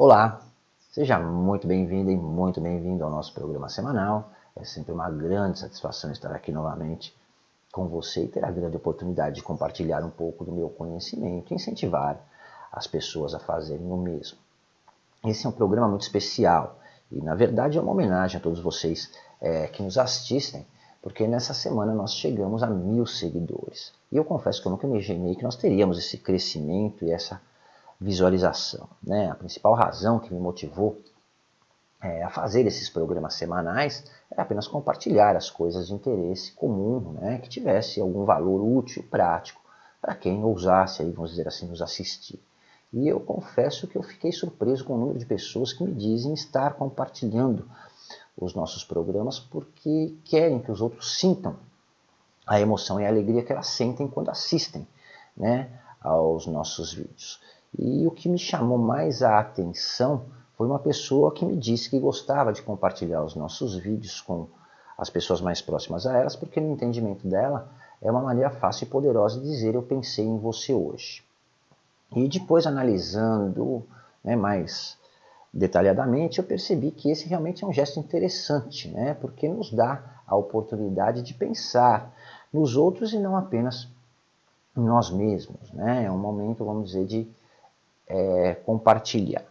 Olá, seja muito bem-vindo e muito bem-vindo ao nosso programa semanal. É sempre uma grande satisfação estar aqui novamente com você e ter a grande oportunidade de compartilhar um pouco do meu conhecimento e incentivar as pessoas a fazerem o mesmo. Esse é um programa muito especial e, na verdade, é uma homenagem a todos vocês é, que nos assistem, porque nessa semana nós chegamos a mil seguidores. E eu confesso que eu nunca imaginei que nós teríamos esse crescimento e essa visualização. Né? A principal razão que me motivou é, a fazer esses programas semanais é apenas compartilhar as coisas de interesse comum, né? que tivesse algum valor útil, prático, para quem ousasse, aí, vamos dizer assim, nos assistir. E eu confesso que eu fiquei surpreso com o número de pessoas que me dizem estar compartilhando os nossos programas porque querem que os outros sintam a emoção e a alegria que elas sentem quando assistem né, aos nossos vídeos. E o que me chamou mais a atenção foi uma pessoa que me disse que gostava de compartilhar os nossos vídeos com as pessoas mais próximas a elas, porque no entendimento dela é uma maneira fácil e poderosa de dizer eu pensei em você hoje. E depois analisando né, mais detalhadamente, eu percebi que esse realmente é um gesto interessante, né, porque nos dá a oportunidade de pensar nos outros e não apenas em nós mesmos. Né? É um momento, vamos dizer, de é, compartilhar.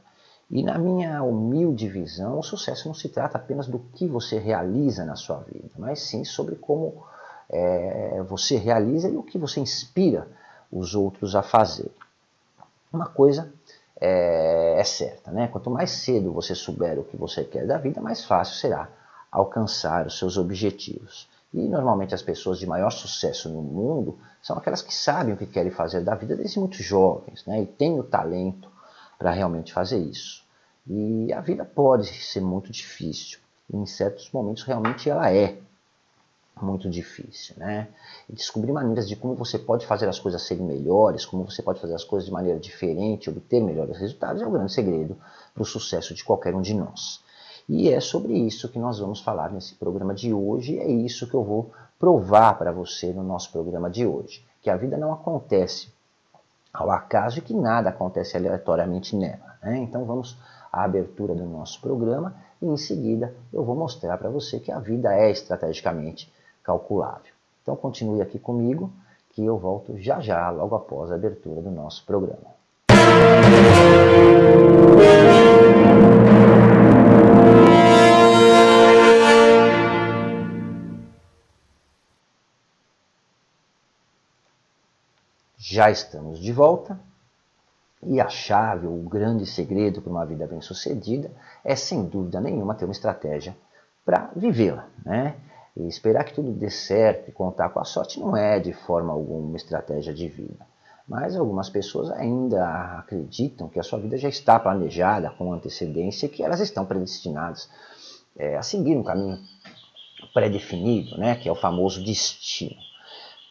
E na minha humilde visão, o sucesso não se trata apenas do que você realiza na sua vida, mas sim sobre como é, você realiza e o que você inspira os outros a fazer. Uma coisa é, é, certa, né? Quanto mais cedo você souber o que você quer da vida, mais fácil será alcançar os seus objetivos. E normalmente as pessoas de maior sucesso no mundo são aquelas que sabem o que querem fazer da vida desde muito jovens, né? E têm o talento para realmente fazer isso. E a vida pode ser muito difícil. Em certos momentos realmente ela é muito difícil, né? E descobrir maneiras de como você pode fazer as coisas serem melhores, como você pode fazer as coisas de maneira diferente, obter melhores resultados, é o grande segredo para o sucesso de qualquer um de nós. E é sobre isso que nós vamos falar nesse programa de hoje, é isso que eu vou provar para você no nosso programa de hoje, que a vida não acontece ao acaso e que nada acontece aleatoriamente nela. Né? Então vamos à abertura do nosso programa e em seguida eu vou mostrar para você que a vida é estrategicamente calculável. Então continue aqui comigo que eu volto já já, logo após a abertura do nosso programa. Estamos de volta e a chave, o grande segredo para uma vida bem-sucedida é, sem dúvida nenhuma, ter uma estratégia para vivê-la. Né? E esperar que tudo dê certo e contar com a sorte não é, de forma alguma, uma estratégia de vida. Mas algumas pessoas ainda acreditam que a sua vida já está planejada com antecedência e que elas estão predestinadas é, a seguir um caminho pré-definido, né, que é o famoso destino.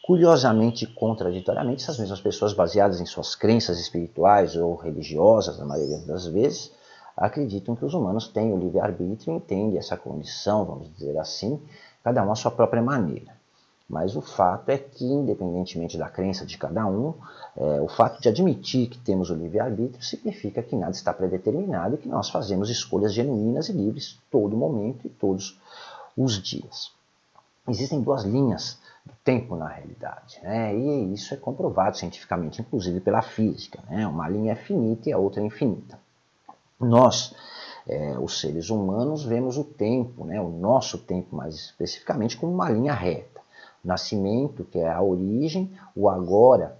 Curiosamente e contraditoriamente, essas mesmas pessoas, baseadas em suas crenças espirituais ou religiosas, na maioria das vezes, acreditam que os humanos têm o livre-arbítrio e entendem essa condição, vamos dizer assim, cada um à sua própria maneira. Mas o fato é que, independentemente da crença de cada um, é, o fato de admitir que temos o livre-arbítrio significa que nada está predeterminado e que nós fazemos escolhas genuínas e livres todo momento e todos os dias. Existem duas linhas tempo na realidade. Né? E isso é comprovado cientificamente, inclusive pela física. Né? Uma linha é finita e a outra é infinita. Nós, é, os seres humanos, vemos o tempo, né? o nosso tempo mais especificamente, como uma linha reta. O nascimento, que é a origem, o agora,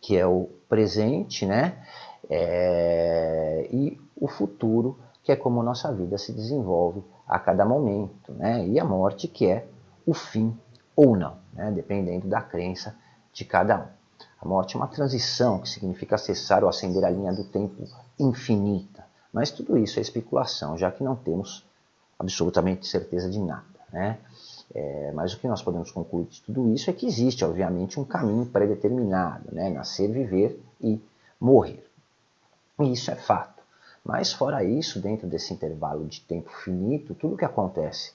que é o presente, né? É, e o futuro, que é como nossa vida se desenvolve a cada momento, né? e a morte, que é o fim ou não, né? dependendo da crença de cada um. A morte é uma transição que significa acessar ou acender a linha do tempo infinita. Mas tudo isso é especulação, já que não temos absolutamente certeza de nada. Né? É, mas o que nós podemos concluir de tudo isso é que existe, obviamente, um caminho pré-determinado: né? nascer, viver e morrer. E isso é fato. Mas, fora isso, dentro desse intervalo de tempo finito, tudo o que acontece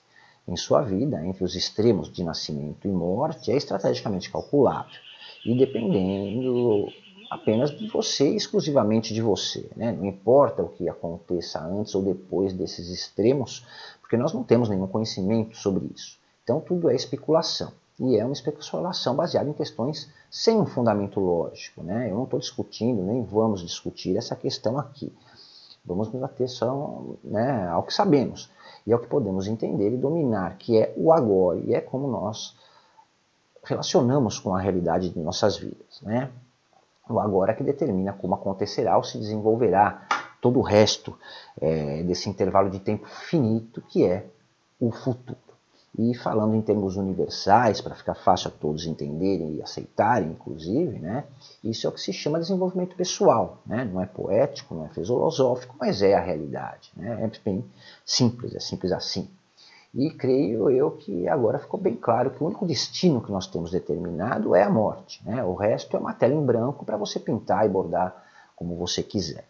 em sua vida, entre os extremos de nascimento e morte, é estrategicamente calculável. E dependendo apenas de você, exclusivamente de você. Né? Não importa o que aconteça antes ou depois desses extremos, porque nós não temos nenhum conhecimento sobre isso. Então tudo é especulação. E é uma especulação baseada em questões sem um fundamento lógico. Né? Eu não estou discutindo, nem vamos discutir essa questão aqui. Vamos nos ater só né, ao que sabemos e ao que podemos entender e dominar, que é o agora, e é como nós relacionamos com a realidade de nossas vidas. Né? O agora que determina como acontecerá ou se desenvolverá todo o resto é, desse intervalo de tempo finito que é o futuro. E falando em termos universais, para ficar fácil a todos entenderem e aceitarem, inclusive, né, isso é o que se chama desenvolvimento pessoal. Né? Não é poético, não é filosófico, mas é a realidade. Né? É bem simples, é simples assim. E creio eu que agora ficou bem claro que o único destino que nós temos determinado é a morte. Né? O resto é uma tela em branco para você pintar e bordar como você quiser.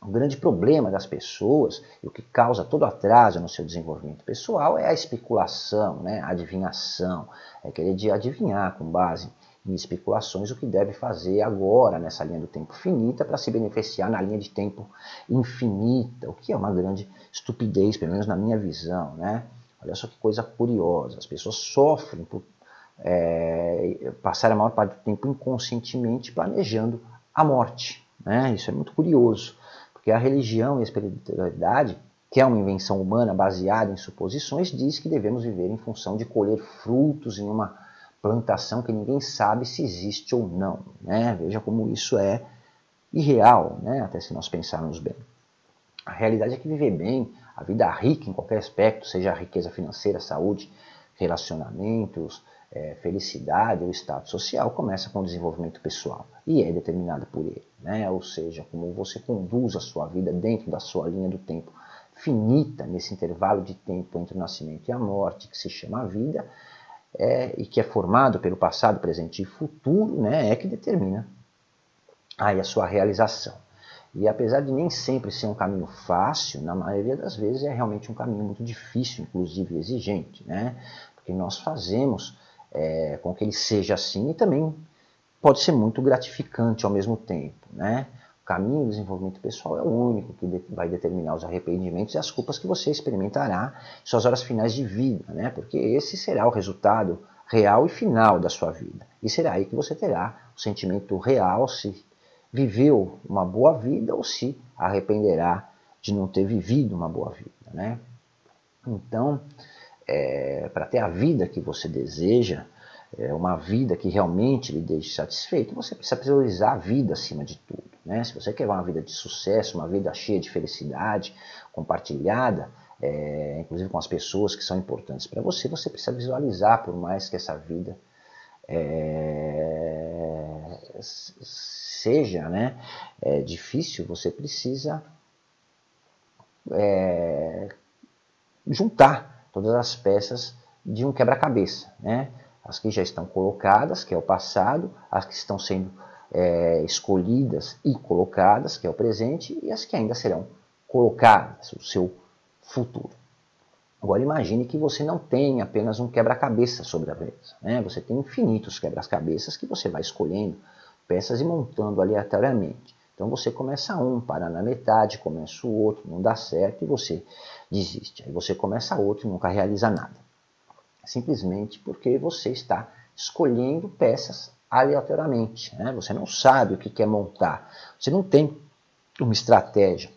O grande problema das pessoas e o que causa todo atraso no seu desenvolvimento pessoal é a especulação, né? a adivinhação, é querer adivinhar com base em especulações o que deve fazer agora nessa linha do tempo finita para se beneficiar na linha de tempo infinita, o que é uma grande estupidez, pelo menos na minha visão. Né? Olha só que coisa curiosa, as pessoas sofrem por é, passar a maior parte do tempo inconscientemente planejando a morte. Né? Isso é muito curioso. Porque a religião e a espiritualidade, que é uma invenção humana baseada em suposições, diz que devemos viver em função de colher frutos em uma plantação que ninguém sabe se existe ou não. Né? Veja como isso é irreal, né? até se nós pensarmos bem. A realidade é que viver bem, a vida rica em qualquer aspecto, seja a riqueza financeira, saúde, relacionamentos, é, felicidade ou status social começa com o desenvolvimento pessoal e é determinado por ele, né? ou seja, como você conduz a sua vida dentro da sua linha do tempo finita, nesse intervalo de tempo entre o nascimento e a morte, que se chama a vida, é, e que é formado pelo passado, presente e futuro, né, é que determina aí a sua realização. E apesar de nem sempre ser um caminho fácil, na maioria das vezes é realmente um caminho muito difícil, inclusive exigente, né? Porque nós fazemos é, com que ele seja assim e também pode ser muito gratificante ao mesmo tempo. Né? O caminho do desenvolvimento pessoal é o único que vai determinar os arrependimentos e as culpas que você experimentará em suas horas finais de vida, né? porque esse será o resultado real e final da sua vida. E será aí que você terá o sentimento real se viveu uma boa vida ou se arrependerá de não ter vivido uma boa vida. Né? Então, é, para ter a vida que você deseja, é, uma vida que realmente lhe deixe satisfeito, você precisa priorizar a vida acima de tudo. Né? Se você quer uma vida de sucesso, uma vida cheia de felicidade, compartilhada, é, inclusive com as pessoas que são importantes para você, você precisa visualizar, por mais que essa vida é, seja né, é, difícil, você precisa é, juntar todas as peças de um quebra-cabeça, né? As que já estão colocadas, que é o passado, as que estão sendo é, escolhidas e colocadas, que é o presente, e as que ainda serão colocadas, o seu futuro. Agora imagine que você não tem apenas um quebra-cabeça sobre a mesa, né? Você tem infinitos quebra-cabeças que você vai escolhendo peças e montando aleatoriamente. Então você começa um, para na metade, começa o outro, não dá certo e você desiste. Aí você começa outro e nunca realiza nada. Simplesmente porque você está escolhendo peças aleatoriamente. Né? Você não sabe o que quer montar. Você não tem uma estratégia.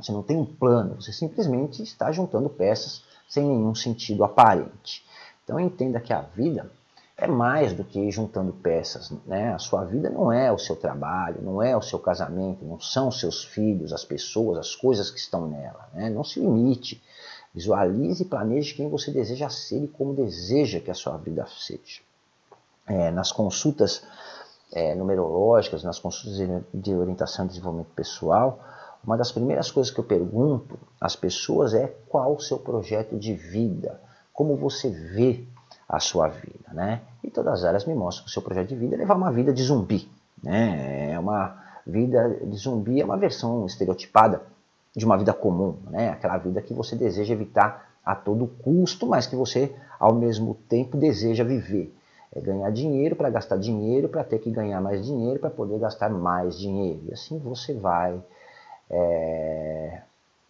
Você não tem um plano. Você simplesmente está juntando peças sem nenhum sentido aparente. Então entenda que a vida é mais do que juntando peças. Né? A sua vida não é o seu trabalho, não é o seu casamento, não são os seus filhos, as pessoas, as coisas que estão nela. Né? Não se limite. Visualize e planeje quem você deseja ser e como deseja que a sua vida seja. É, nas consultas é, numerológicas, nas consultas de orientação e desenvolvimento pessoal, uma das primeiras coisas que eu pergunto às pessoas é qual o seu projeto de vida, como você vê a sua vida, né? E todas as áreas me mostram que o seu projeto de vida é levar uma vida de zumbi, né? É uma vida de zumbi é uma versão estereotipada de uma vida comum, né? Aquela vida que você deseja evitar a todo custo, mas que você ao mesmo tempo deseja viver. é ganhar dinheiro para gastar dinheiro, para ter que ganhar mais dinheiro, para poder gastar mais dinheiro. E assim você vai é,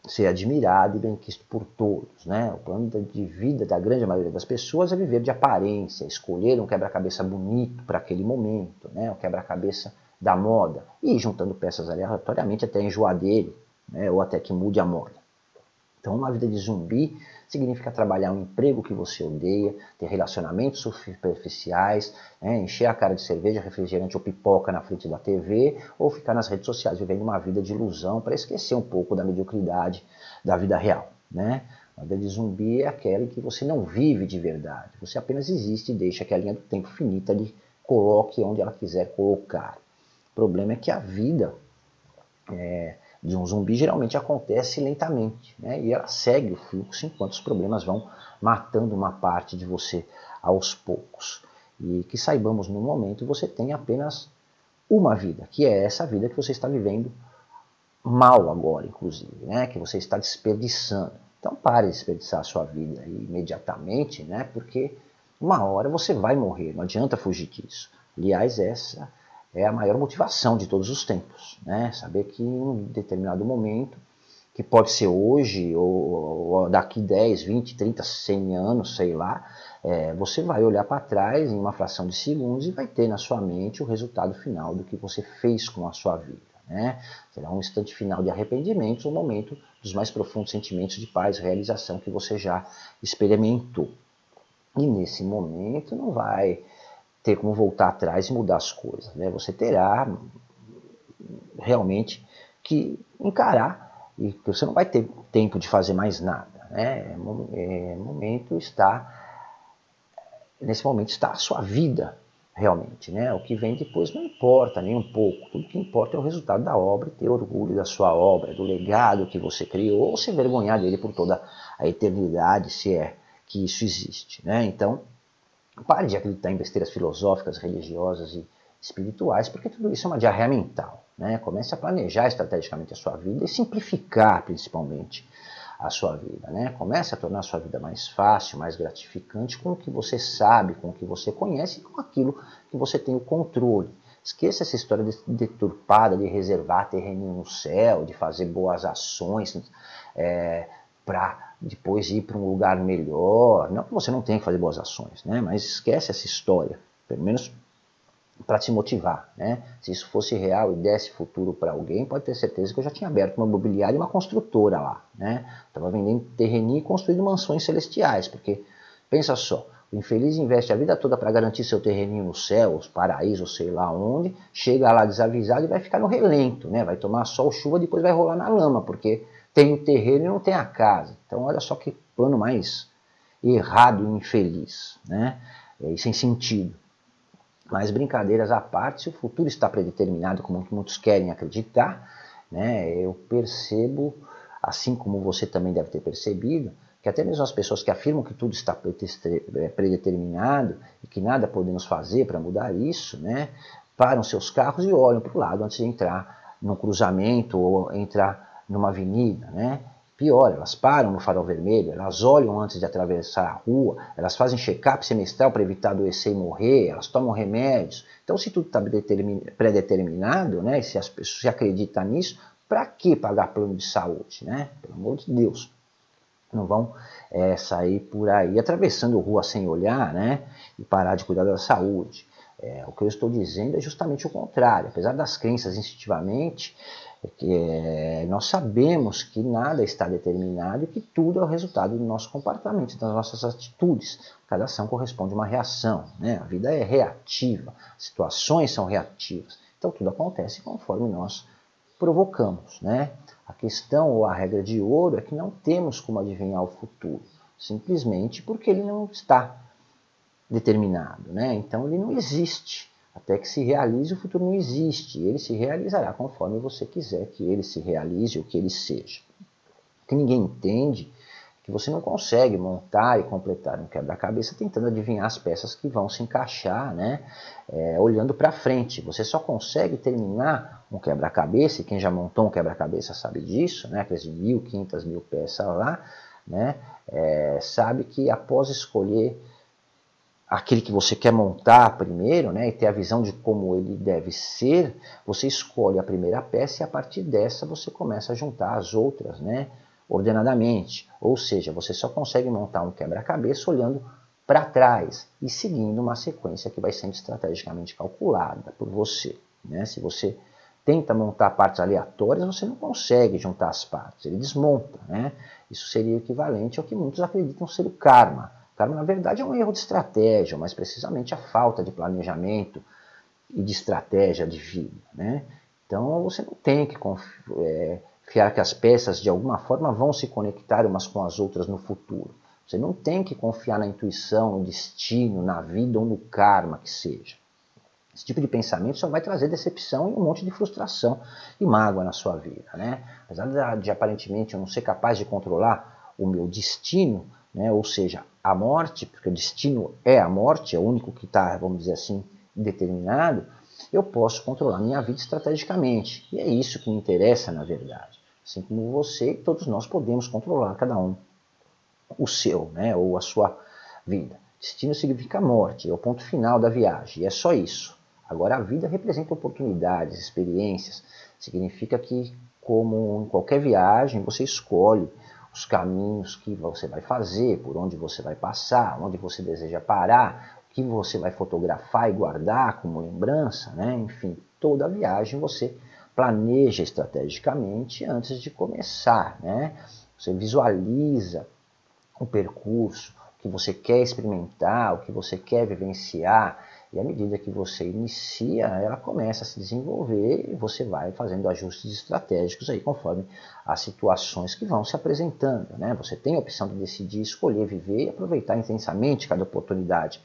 ser admirado e bem quisto por todos. Né? O plano de vida da grande maioria das pessoas é viver de aparência, escolher um quebra-cabeça bonito para aquele momento, né? o quebra-cabeça da moda, e juntando peças aleatoriamente até enjoar dele, né? ou até que mude a moda. Então, uma vida de zumbi significa trabalhar um emprego que você odeia, ter relacionamentos superficiais, né, encher a cara de cerveja, refrigerante ou pipoca na frente da TV, ou ficar nas redes sociais vivendo uma vida de ilusão para esquecer um pouco da mediocridade da vida real. Né? A vida de zumbi é aquela em que você não vive de verdade, você apenas existe e deixa que a linha do tempo finita lhe coloque onde ela quiser colocar. O problema é que a vida é, de um zumbi geralmente acontece lentamente, né? e ela segue o fluxo enquanto os problemas vão matando uma parte de você aos poucos. E que saibamos no momento você tem apenas uma vida, que é essa vida que você está vivendo mal agora, inclusive, né? que você está desperdiçando. Então pare de desperdiçar a sua vida imediatamente, né? porque uma hora você vai morrer, não adianta fugir disso. Aliás, essa é a maior motivação de todos os tempos. Né? Saber que em um determinado momento, que pode ser hoje, ou, ou daqui 10, 20, 30, 100 anos, sei lá, é, você vai olhar para trás em uma fração de segundos e vai ter na sua mente o resultado final do que você fez com a sua vida. Né? Será um instante final de arrependimento, um momento dos mais profundos sentimentos de paz, realização que você já experimentou. E nesse momento não vai ter como voltar atrás e mudar as coisas. Né? Você terá realmente que encarar e você não vai ter tempo de fazer mais nada. Né? É, é, momento está nesse momento está a sua vida realmente, né? O que vem depois não importa nem um pouco. Tudo que importa é o resultado da obra, ter orgulho da sua obra, do legado que você criou, ou se vergonhar dele por toda a eternidade, se é que isso existe, né? Então, Pare de acreditar em besteiras filosóficas, religiosas e espirituais, porque tudo isso é uma diarreia mental. Né? Comece a planejar estrategicamente a sua vida e simplificar, principalmente, a sua vida. Né? Comece a tornar a sua vida mais fácil, mais gratificante com o que você sabe, com o que você conhece e com aquilo que você tem o controle. Esqueça essa história deturpada de reservar terreno no céu, de fazer boas ações é, para depois ir para um lugar melhor. Não que você não tenha que fazer boas ações, né? mas esquece essa história, pelo menos para te motivar. Né? Se isso fosse real e desse futuro para alguém, pode ter certeza que eu já tinha aberto uma imobiliária e uma construtora lá. Né? Estava vendendo terreninho e construindo mansões celestiais, porque pensa só, o infeliz investe a vida toda para garantir seu terreninho no céu, os paraísos, sei lá onde, chega lá desavisado e vai ficar no relento, né? vai tomar sol, chuva, depois vai rolar na lama, porque tem o terreno e não tem a casa. Então olha só que plano mais errado e infeliz, né? E sem sentido. Mas brincadeiras à parte, se o futuro está predeterminado, como muitos querem acreditar, né? Eu percebo, assim como você também deve ter percebido, que até mesmo as pessoas que afirmam que tudo está predeterminado e que nada podemos fazer para mudar isso, né? Param seus carros e olham para o lado antes de entrar no cruzamento ou entrar numa avenida, né? Pior, elas param no farol vermelho, elas olham antes de atravessar a rua, elas fazem check-up semestral para evitar adoecer e morrer, elas tomam remédios. Então, se tudo está pré-determinado, né, se as pessoas se acreditam nisso, para que pagar plano de saúde, né? Pelo amor de Deus. Não vão é, sair por aí atravessando rua sem olhar, né? E parar de cuidar da saúde. É, o que eu estou dizendo é justamente o contrário. Apesar das crenças instintivamente, é, nós sabemos que nada está determinado e que tudo é o resultado do nosso comportamento, das nossas atitudes. Cada ação corresponde a uma reação. Né? A vida é reativa, situações são reativas. Então tudo acontece conforme nós provocamos. Né? A questão ou a regra de ouro é que não temos como adivinhar o futuro, simplesmente porque ele não está determinado. Né? Então ele não existe. Até que se realize, o futuro não existe. Ele se realizará conforme você quiser que ele se realize ou que ele seja. O que ninguém entende é que você não consegue montar e completar um quebra-cabeça tentando adivinhar as peças que vão se encaixar, né? É, olhando para frente. Você só consegue terminar um quebra-cabeça, e quem já montou um quebra-cabeça sabe disso, né? Aquelas mil, quinhentas mil peças lá, né? É, sabe que após escolher aquele que você quer montar primeiro, né, e ter a visão de como ele deve ser, você escolhe a primeira peça e a partir dessa você começa a juntar as outras, né, ordenadamente. Ou seja, você só consegue montar um quebra-cabeça olhando para trás e seguindo uma sequência que vai sendo estrategicamente calculada por você. Né? Se você tenta montar partes aleatórias, você não consegue juntar as partes, ele desmonta. Né? Isso seria equivalente ao que muitos acreditam ser o karma Karma, na verdade, é um erro de estratégia, mas precisamente a falta de planejamento e de estratégia de vida. Né? Então, você não tem que confiar é, que as peças, de alguma forma, vão se conectar umas com as outras no futuro. Você não tem que confiar na intuição, no destino, na vida ou no karma que seja. Esse tipo de pensamento só vai trazer decepção e um monte de frustração e mágoa na sua vida. Né? Apesar de aparentemente eu não ser capaz de controlar o meu destino, né? ou seja, a morte, porque o destino é a morte, é o único que está, vamos dizer assim, determinado, eu posso controlar minha vida estrategicamente. E é isso que me interessa, na verdade. Assim como você, todos nós podemos controlar cada um o seu, né, ou a sua vida. Destino significa morte, é o ponto final da viagem, e é só isso. Agora, a vida representa oportunidades, experiências, significa que, como em qualquer viagem, você escolhe os caminhos que você vai fazer, por onde você vai passar, onde você deseja parar, o que você vai fotografar e guardar como lembrança, né? enfim, toda a viagem você planeja estrategicamente antes de começar. Né? Você visualiza o percurso, o que você quer experimentar, o que você quer vivenciar, e à medida que você inicia, ela começa a se desenvolver e você vai fazendo ajustes estratégicos aí conforme as situações que vão se apresentando. Né? Você tem a opção de decidir escolher viver e aproveitar intensamente cada oportunidade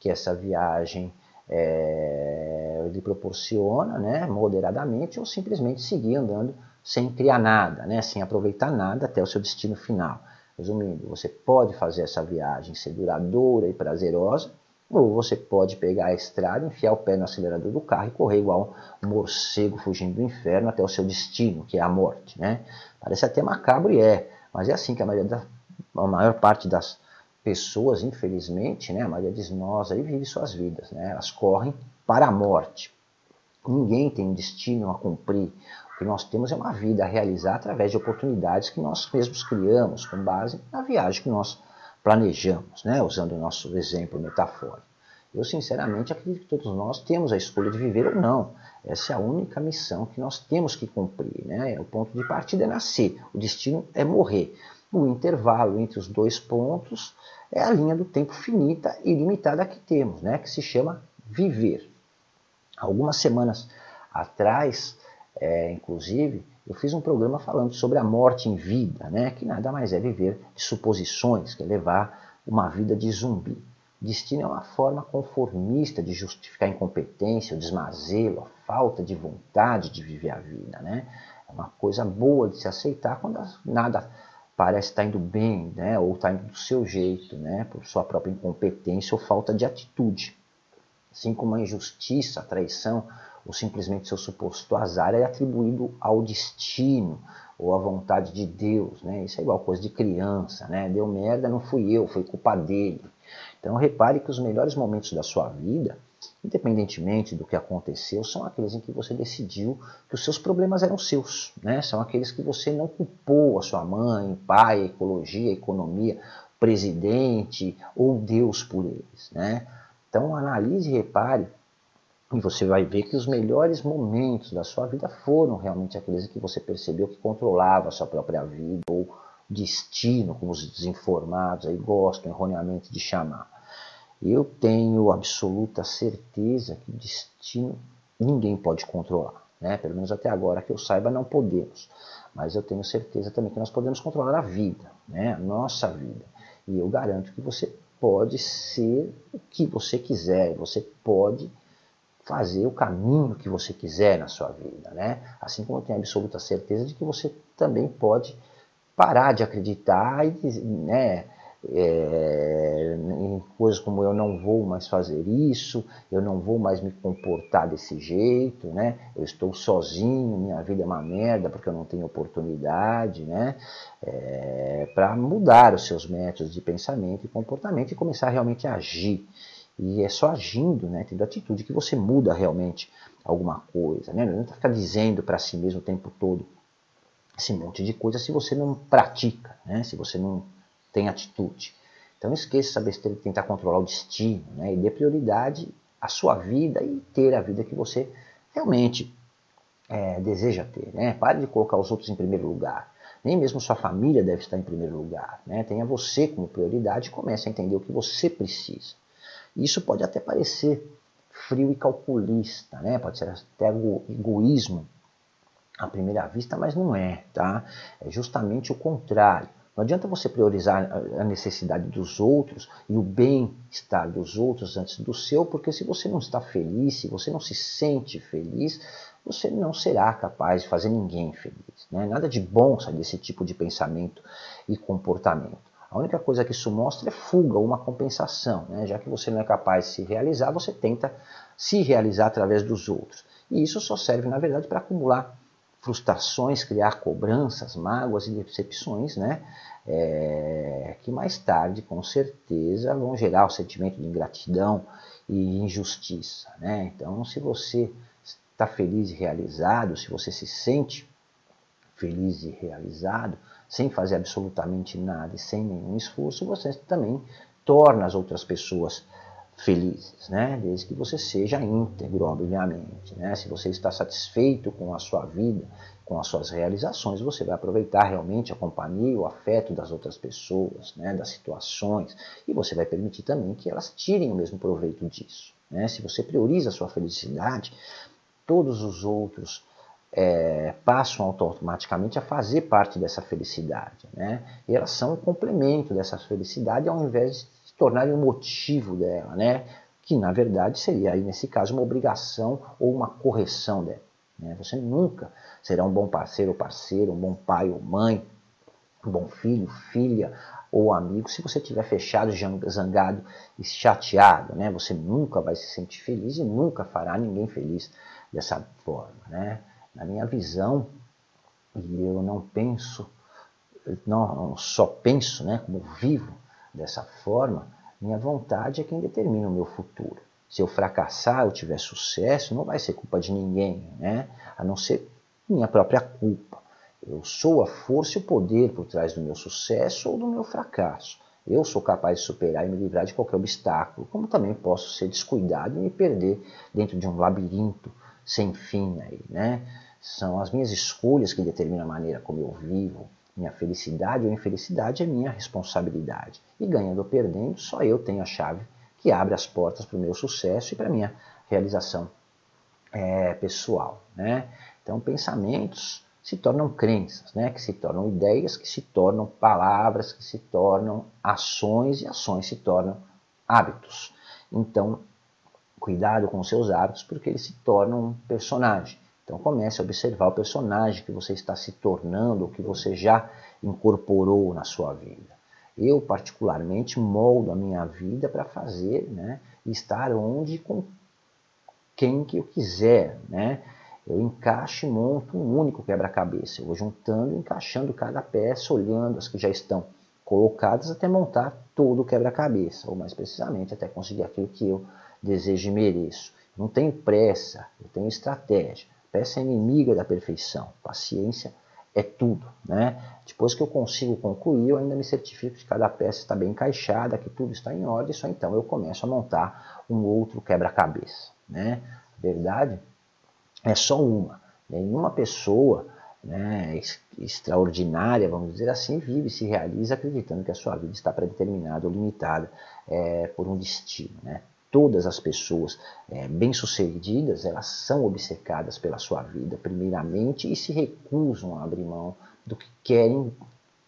que essa viagem é, lhe proporciona, né? moderadamente, ou simplesmente seguir andando sem criar nada, né? sem aproveitar nada até o seu destino final. Resumindo, você pode fazer essa viagem ser duradoura e prazerosa, ou você pode pegar a estrada, enfiar o pé no acelerador do carro e correr igual um morcego fugindo do inferno até o seu destino, que é a morte. Né? Parece até macabro e é, mas é assim que a, da, a maior parte das pessoas, infelizmente, né, a maioria de nós aí vive suas vidas. Né? Elas correm para a morte. Ninguém tem um destino a cumprir. O que nós temos é uma vida a realizar através de oportunidades que nós mesmos criamos, com base na viagem que nós planejamos, né? usando o nosso exemplo metafórico. Eu, sinceramente, acredito que todos nós temos a escolha de viver ou não. Essa é a única missão que nós temos que cumprir. Né? O ponto de partida é nascer, o destino é morrer. O intervalo entre os dois pontos é a linha do tempo finita e limitada que temos, né? que se chama viver. Algumas semanas atrás, é, inclusive, eu fiz um programa falando sobre a morte em vida, né? que nada mais é viver de suposições, que é levar uma vida de zumbi. Destino é uma forma conformista de justificar a incompetência, o desmazelo, a falta de vontade de viver a vida. Né? É uma coisa boa de se aceitar quando nada parece estar indo bem, né? ou está indo do seu jeito, né? por sua própria incompetência ou falta de atitude. Assim como a injustiça, a traição, ou simplesmente seu suposto azar é atribuído ao destino ou à vontade de Deus, né? Isso é igual coisa de criança, né? Deu merda, não fui eu, foi culpa dele. Então repare que os melhores momentos da sua vida, independentemente do que aconteceu, são aqueles em que você decidiu que os seus problemas eram seus, né? São aqueles que você não culpou a sua mãe, pai, ecologia, economia, presidente ou Deus por eles, né? Então analise e repare e você vai ver que os melhores momentos da sua vida foram realmente aqueles que você percebeu que controlava a sua própria vida, ou destino, como os desinformados aí gostam erroneamente de chamar. Eu tenho absoluta certeza que destino ninguém pode controlar. Né? Pelo menos até agora que eu saiba, não podemos. Mas eu tenho certeza também que nós podemos controlar a vida, né? a nossa vida. E eu garanto que você pode ser o que você quiser, você pode fazer o caminho que você quiser na sua vida, né? Assim como eu tenho absoluta certeza de que você também pode parar de acreditar e, né, é, em coisas como eu não vou mais fazer isso, eu não vou mais me comportar desse jeito, né? Eu estou sozinho, minha vida é uma merda porque eu não tenho oportunidade, né? É, para mudar os seus métodos de pensamento e comportamento e começar realmente a agir E é só agindo, né, tendo atitude, que você muda realmente alguma coisa. Né? Não adianta ficar dizendo para si mesmo o tempo todo esse monte de coisa se você não pratica, né? se você não tem atitude. Então esqueça essa besteira de tentar controlar o destino né? e dê prioridade à sua vida e ter a vida que você realmente é, deseja ter. Né? Pare de colocar os outros em primeiro lugar. Nem mesmo sua família deve estar em primeiro lugar. Né? Tenha você como prioridade e comece a entender o que você precisa. Isso pode até parecer frio e calculista, né? pode ser até egoísmo à primeira vista, mas não é. Tá? É justamente o contrário. Não adianta você priorizar a necessidade dos outros e o bem-estar dos outros antes do seu, porque se você não está feliz, se você não se sente feliz, você não será capaz de fazer ninguém feliz. Né? Nada de bom sai desse tipo de pensamento e comportamento. A única coisa que isso mostra é fuga, uma compensação. Né? Já que você não é capaz de se realizar, você tenta se realizar através dos outros. E isso só serve, na verdade, para acumular frustrações, criar cobranças, mágoas e decepções, né? É, que mais tarde, com certeza, vão gerar o sentimento de ingratidão e injustiça. Né? Então, se você está feliz e realizado, se você se sente feliz e realizado, sem fazer absolutamente nada e sem nenhum esforço, você também torna as outras pessoas felizes, né? Desde que você seja íntegro, obviamente, né? Se você está satisfeito com a sua vida, com as suas realizações, você vai aproveitar realmente a companhia, o afeto das outras pessoas, né? Das situações, e você vai permitir também que elas tirem o mesmo proveito disso, né? Se você prioriza a sua felicidade, todos os outros é, passam automaticamente a fazer parte dessa felicidade, né? E elas são um complemento dessa felicidade ao invés de tornarem um motivo dela, né? que na verdade seria aí nesse caso uma obrigação ou uma correção dela. Né? Você nunca será um bom parceiro ou parceiro, um bom pai ou mãe, um bom filho, filha ou amigo se você estiver fechado, zangado e chateado. Né? Você nunca vai se sentir feliz e nunca fará ninguém feliz dessa forma. Né? Na minha visão, e eu não penso, não só penso né, como vivo, Dessa forma, minha vontade é quem determina o meu futuro. Se eu fracassar, eu tiver sucesso, não vai ser culpa de ninguém, né? a não ser minha própria culpa. Eu sou a força e o poder por trás do meu sucesso ou do meu fracasso. Eu sou capaz de superar e me livrar de qualquer obstáculo, como também posso ser descuidado e me perder dentro de um labirinto sem fim. Aí, né? São as minhas escolhas que determinam a maneira como eu vivo, minha felicidade ou infelicidade é minha responsabilidade. E ganhando ou perdendo, só eu tenho a chave que abre as portas para o meu sucesso e para a minha realização é, pessoal. Né? Então, pensamentos se tornam crenças, né? que se tornam ideias, que se tornam palavras, que se tornam ações e ações se tornam hábitos. Então, cuidado com os seus hábitos, porque eles se tornam um personagem. Então comece a observar o personagem que você está se tornando, ou que você já incorporou na sua vida. Eu, particularmente, moldo a minha vida para fazer, né, estar onde, com quem que eu quiser, né? Eu encaixo e monto um único quebra-cabeça. Eu vou juntando e encaixando cada peça, olhando as que já estão colocadas até montar todo o quebra-cabeça, ou mais precisamente, até conseguir aquilo que eu desejo e mereço. Não tenho pressa, eu tenho estratégia. Peça é inimiga da perfeição. Paciência é tudo. Né? Depois que eu consigo concluir, eu ainda me certifico que cada peça está bem encaixada, que tudo está em ordem, só então eu começo a montar um outro quebra-cabeça. Né? Verdade é só uma. Nenhuma pessoa né, extraordinária, vamos dizer assim, vive, se realiza acreditando que a sua vida está predeterminada ou limitada é, por um destino. Né? Todas as pessoas é, bem-sucedidas, elas são obcecadas pela sua vida, primeiramente, e se recusam a abrir mão do que querem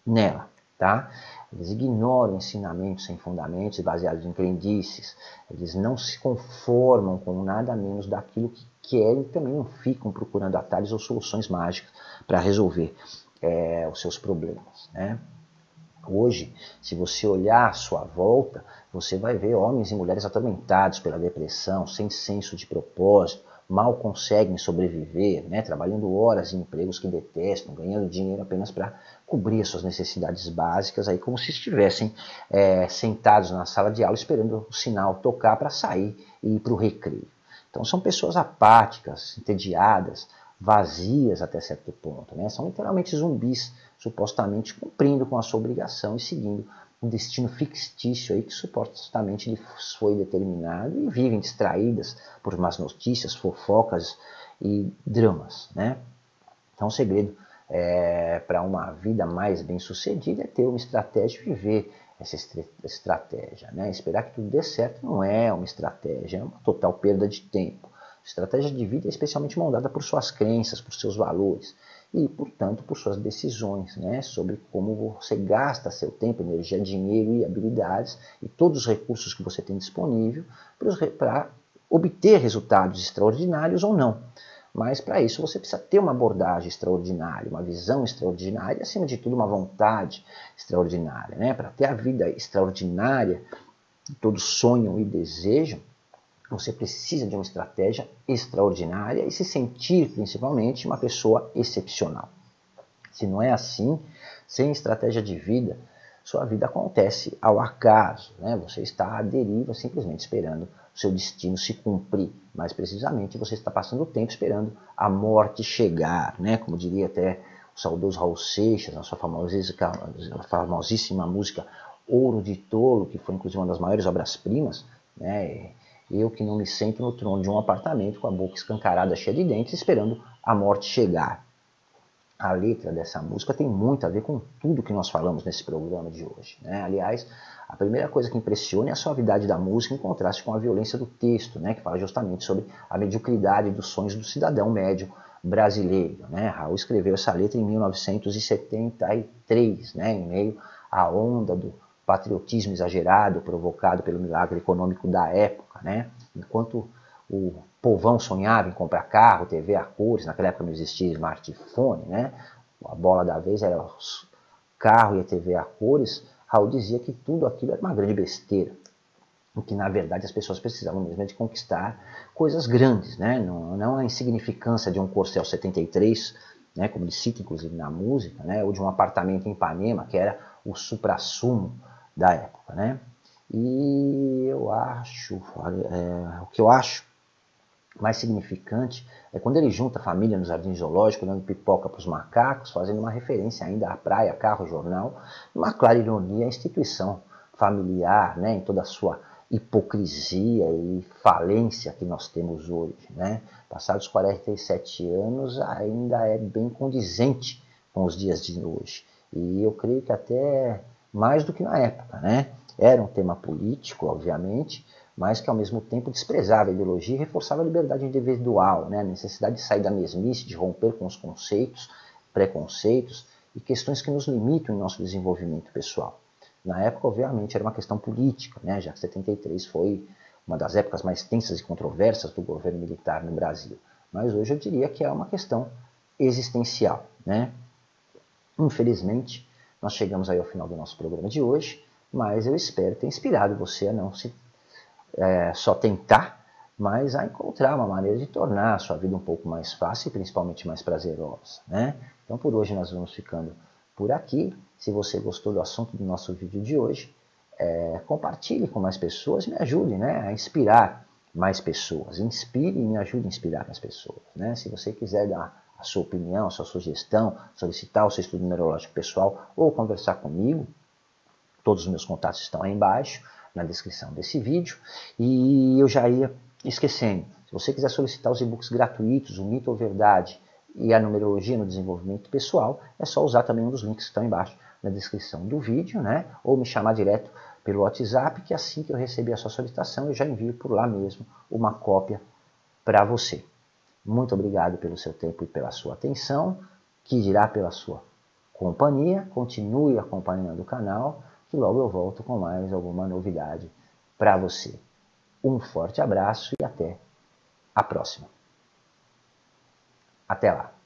nela. Tá? Eles ignoram ensinamentos sem fundamentos baseados em crendices. Eles não se conformam com nada menos daquilo que querem e também não ficam procurando atalhos ou soluções mágicas para resolver é, os seus problemas. Né? Hoje, se você olhar à sua volta, você vai ver homens e mulheres atormentados pela depressão, sem senso de propósito, mal conseguem sobreviver, né, trabalhando horas em empregos que detestam, ganhando dinheiro apenas para cobrir as suas necessidades básicas, aí como se estivessem é, sentados na sala de aula esperando o sinal tocar para sair e ir para o recreio. Então são pessoas apáticas, entediadas, vazias até certo ponto, né? são literalmente zumbis, supostamente cumprindo com a sua obrigação e seguindo um destino fictício aí que supostamente lhes foi determinado e vivem distraídas por más notícias, fofocas e dramas. Né? Então o segredo é, para uma vida mais bem sucedida é ter uma estratégia e viver essa estratégia. Né? Esperar que tudo dê certo não é uma estratégia, é uma total perda de tempo. Estratégia de vida é especialmente moldada por suas crenças, por seus valores e, portanto, por suas decisões né, sobre como você gasta seu tempo, energia, dinheiro e habilidades e todos os recursos que você tem disponível para obter resultados extraordinários ou não. Mas para isso você precisa ter uma abordagem extraordinária, uma visão extraordinária e, acima de tudo, uma vontade extraordinária. Né? Para ter a vida extraordinária que todos sonham e desejam, você precisa de uma estratégia extraordinária e se sentir, principalmente, uma pessoa excepcional. Se não é assim, sem estratégia de vida, sua vida acontece ao acaso. Né? Você está à deriva, simplesmente esperando o seu destino se cumprir. Mais precisamente, você está passando o tempo esperando a morte chegar. Né? Como diria até o saudoso Raul Seixas, na sua famosíssima música Ouro de Tolo, que foi inclusive uma das maiores obras-primas, né? Eu que não me sento no trono de um apartamento com a boca escancarada, cheia de dentes, esperando a morte chegar. A letra dessa música tem muito a ver com tudo que nós falamos nesse programa de hoje. Né? Aliás, a primeira coisa que impressiona é a suavidade da música em contraste com a violência do texto, né? que fala justamente sobre a mediocridade dos sonhos do cidadão médio brasileiro. Né? Raul escreveu essa letra em 1973, né? em meio à onda do patriotismo exagerado provocado pelo milagre econômico da época, né? Enquanto o povão sonhava em comprar carro, TV a cores, naquela época não existia smartphone, né? A bola da vez era carro e a TV a cores. Raul dizia que tudo aquilo era uma grande besteira, o que na verdade as pessoas precisavam mesmo é de conquistar coisas grandes, né? Não, não a insignificância de um Corcel 73, né? Como ele cita inclusive na música, né? Ou de um apartamento em Ipanema que era o supra-sumo da época, né? E eu acho, é, o que eu acho mais significante é quando ele junta a família no jardim zoológico, dando pipoca para os macacos, fazendo uma referência ainda à praia, carro, jornal, uma clara ironia à instituição familiar, né, em toda a sua hipocrisia e falência que nós temos hoje. Né? Passados 47 anos, ainda é bem condizente com os dias de hoje. E eu creio que até mais do que na época. Né? Era um tema político, obviamente, mas que ao mesmo tempo desprezava a ideologia e reforçava a liberdade individual, né? a necessidade de sair da mesmice, de romper com os conceitos, preconceitos e questões que nos limitam em nosso desenvolvimento pessoal. Na época, obviamente, era uma questão política, né? já que 73 foi uma das épocas mais tensas e controversas do governo militar no Brasil. Mas hoje eu diria que é uma questão existencial. Né? Infelizmente, nós chegamos aí ao final do nosso programa de hoje, mas eu espero ter inspirado você a não se é, só tentar, mas a encontrar uma maneira de tornar a sua vida um pouco mais fácil e principalmente mais prazerosa. Né? Então por hoje nós vamos ficando por aqui. Se você gostou do assunto do nosso vídeo de hoje, é, compartilhe com mais pessoas e me ajude né, a inspirar mais pessoas. Inspire e me ajude a inspirar mais pessoas. Né? Se você quiser dar a sua opinião, a sua sugestão, solicitar o seu estudo numerológico pessoal ou conversar comigo, todos os meus contatos estão aí embaixo, na descrição desse vídeo. E eu já ia esquecendo, se você quiser solicitar os e-books gratuitos, o Mito ou Verdade e a Numerologia no Desenvolvimento Pessoal, é só usar também um dos links que estão embaixo na descrição do vídeo, né? ou me chamar direto pelo WhatsApp, que assim que eu receber a sua solicitação, eu já envio por lá mesmo uma cópia para você. Muito obrigado pelo seu tempo e pela sua atenção, que dirá pela sua companhia. Continue acompanhando o canal, que logo eu volto com mais alguma novidade para você. Um forte abraço e até a próxima. Até lá!